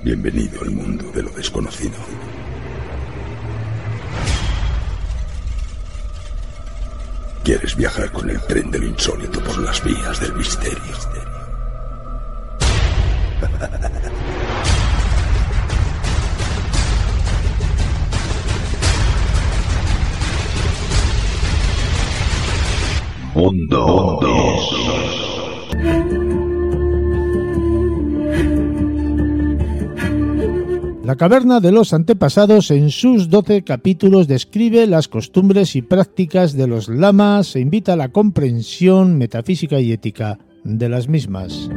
Bienvenido al mundo de lo desconocido. ¿Quieres viajar con el tren de lo insólito por las vías del misterio? Mundo La caverna de los antepasados en sus 12 capítulos describe las costumbres y prácticas de los lamas e invita a la comprensión metafísica y ética de las mismas.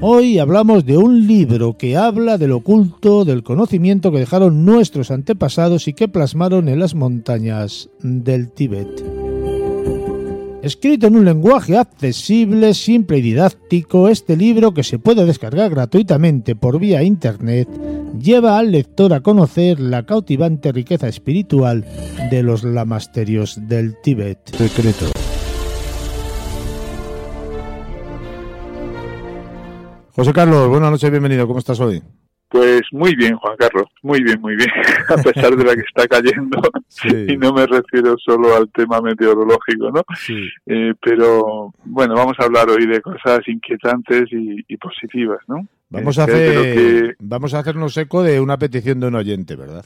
Hoy hablamos de un libro que habla del oculto, del conocimiento que dejaron nuestros antepasados y que plasmaron en las montañas del Tíbet. Escrito en un lenguaje accesible, simple y didáctico, este libro, que se puede descargar gratuitamente por vía internet, lleva al lector a conocer la cautivante riqueza espiritual de los lamasterios del Tíbet. Secreto. José Carlos, buenas noches, bienvenido. ¿Cómo estás hoy? Pues muy bien, Juan Carlos, muy bien, muy bien, a pesar de la que está cayendo, y no me refiero solo al tema meteorológico, ¿no? Eh, pero bueno, vamos a hablar hoy de cosas inquietantes y, positivas, ¿no? Vamos a, hacer, vamos a hacernos eco de una petición de un oyente, ¿verdad?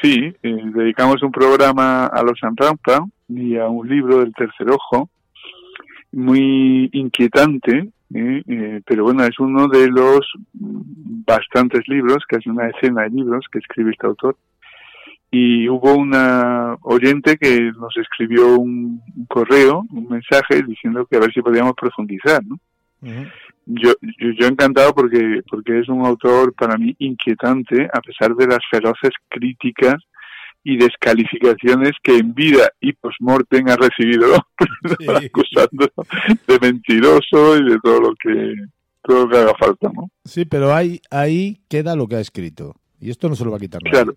Sí, eh, dedicamos un programa a los Santampa y a un libro del tercer ojo, muy inquietante, ¿eh? Eh, pero bueno, es uno de los bastantes libros, casi una decena de libros que escribe este autor. Y hubo una oyente que nos escribió un, correo, un mensaje diciendo que a ver si podíamos profundizar, ¿no? yo, yo, yo, encantado porque, porque es un autor para mí inquietante, a pesar de las feroces críticas y descalificaciones que en vida y post-mortem ha recibido, acusando de mentiroso y de todo lo que todo lo que haga falta, ¿no? Sí, pero ahí, ahí queda lo que ha escrito. Y esto no se lo va a quitar nadie. Claro,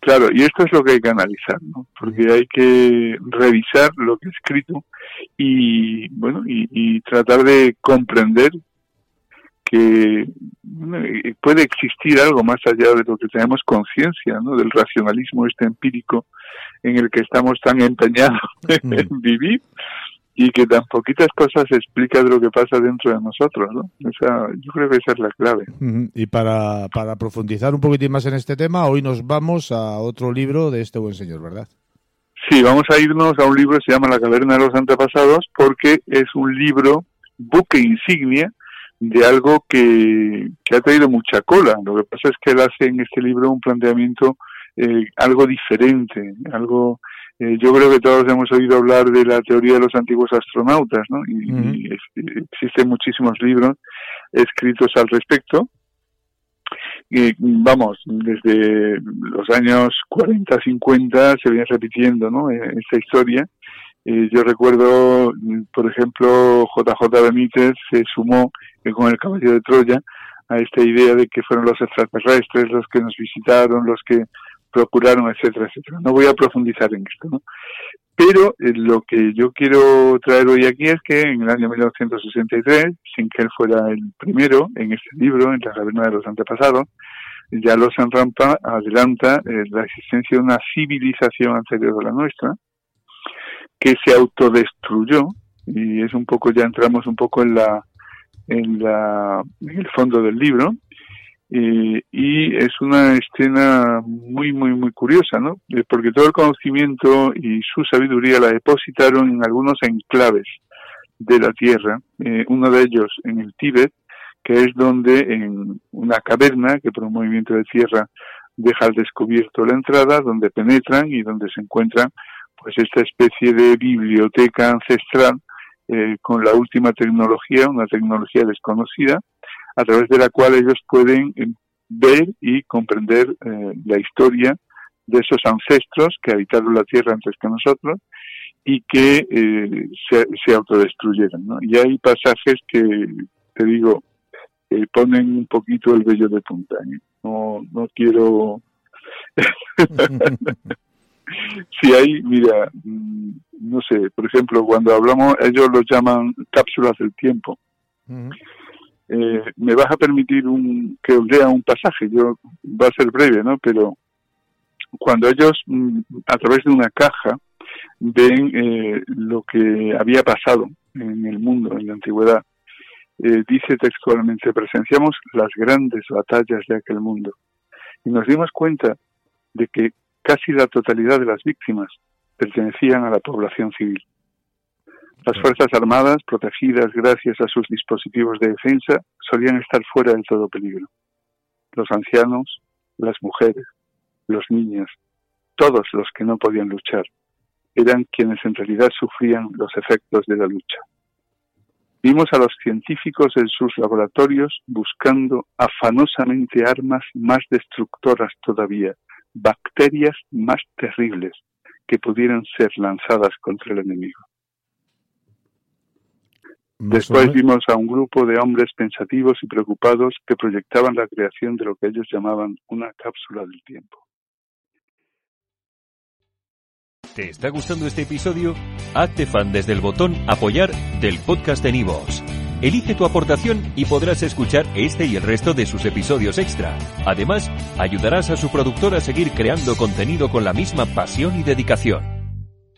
claro, y esto es lo que hay que analizar, ¿no? Porque hay que revisar lo que ha escrito y, bueno, y tratar de comprender que puede existir algo más allá de lo que tenemos conciencia, ¿no? Del racionalismo este empírico en el que estamos tan empeñados en mm. vivir y que tan poquitas cosas explica de lo que pasa dentro de nosotros, ¿no? O sea, yo creo que esa es la clave. Y para, para profundizar un poquitín más en este tema, hoy nos vamos a otro libro de este buen señor, ¿verdad? Sí, vamos a irnos a un libro que se llama La caverna de los antepasados porque es un libro buque insignia de algo que, ha traído mucha cola. Lo que pasa es que él hace en este libro un planteamiento eh, algo diferente, algo... Eh, yo creo que todos hemos oído hablar de la teoría de los antiguos astronautas, ¿no? Y, existen muchísimos libros escritos al respecto. Y, vamos, desde los años 40, 50 se viene repitiendo, ¿no? E, esta historia. Eh, yo recuerdo, por ejemplo, JJ Benítez se sumó con el caballo de Troya a esta idea de que fueron los extraterrestres los que nos visitaron, los que procuraron, etcétera, etcétera. No voy a profundizar en esto, ¿no? Pero eh, lo que yo quiero traer hoy aquí es que en el año 1963, sin que él fuera el primero en este libro, en la caverna de los antepasados, ya los Rampa adelanta eh, la existencia de una civilización anterior a la nuestra, que se autodestruyó, y es un poco, ya entramos un poco en la en, la, en el fondo del libro. Y es una escena muy, muy, muy curiosa, ¿no? Eh, porque todo el conocimiento y su sabiduría la depositaron en algunos enclaves de la tierra, eh, uno de ellos en el Tíbet, que es donde en una caverna que por un movimiento de tierra deja al descubierto la entrada, donde penetran y donde se encuentran pues esta especie de biblioteca ancestral eh, con la última tecnología, una tecnología desconocida, a través de la cual ellos pueden eh, ver y comprender eh, la historia de esos ancestros que habitaron la Tierra antes que nosotros y que se, se, autodestruyeron. Y hay pasajes que, te digo, ponen un poquito el vello de punta. No, no quiero... si hay, mira, mm, no sé, por ejemplo, cuando hablamos, ellos lo llaman cápsulas del tiempo. Eh, me vas a permitir un, que os lea un pasaje, yo va a ser breve, ¿no? Pero cuando ellos, mm, a través de una caja, ven eh, lo que había pasado en el mundo, en la antigüedad, eh, dice textualmente, presenciamos las grandes batallas de aquel mundo y nos dimos cuenta de que casi la totalidad de las víctimas pertenecían a la población civil. Las Fuerzas Armadas, protegidas gracias a sus dispositivos de defensa, solían estar fuera de todo peligro. Los ancianos, las mujeres, los niños, todos los que no podían luchar, eran quienes en realidad sufrían los efectos de la lucha. Vimos a los científicos en sus laboratorios buscando afanosamente armas más destructoras todavía, bacterias más terribles que pudieran ser lanzadas contra el enemigo. Después vimos a un grupo de hombres pensativos y preocupados que proyectaban la creación de lo que ellos llamaban una cápsula del tiempo. ¿Te está gustando este episodio? Hazte fan desde el botón apoyar del podcast de Nivos. Elige tu aportación y podrás escuchar este y el resto de sus episodios extra. Además, ayudarás a su productor a seguir creando contenido con la misma pasión y dedicación.